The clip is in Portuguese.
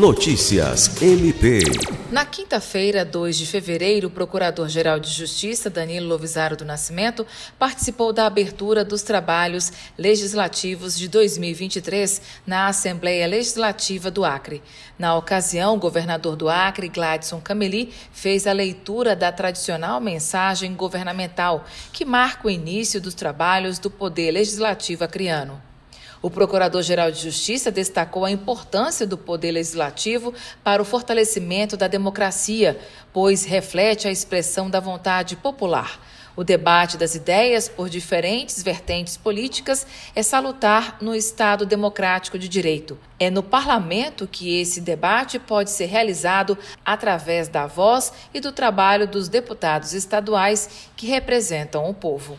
Notícias MP. Na quinta-feira, 2 de fevereiro, o Procurador-Geral de Justiça, Danilo Lovisaro do Nascimento, participou da abertura dos trabalhos legislativos de 2023 na Assembleia Legislativa do Acre. Na ocasião, o governador do Acre, Gladson Cameli, fez a leitura da tradicional mensagem governamental que marca o início dos trabalhos do Poder Legislativo acreano. O Procurador-Geral de Justiça destacou a importância do Poder Legislativo para o fortalecimento da democracia, pois reflete a expressão da vontade popular. O debate das ideias por diferentes vertentes políticas é salutar no Estado democrático de direito. É no parlamento que esse debate pode ser realizado através da voz e do trabalho dos deputados estaduais que representam o povo.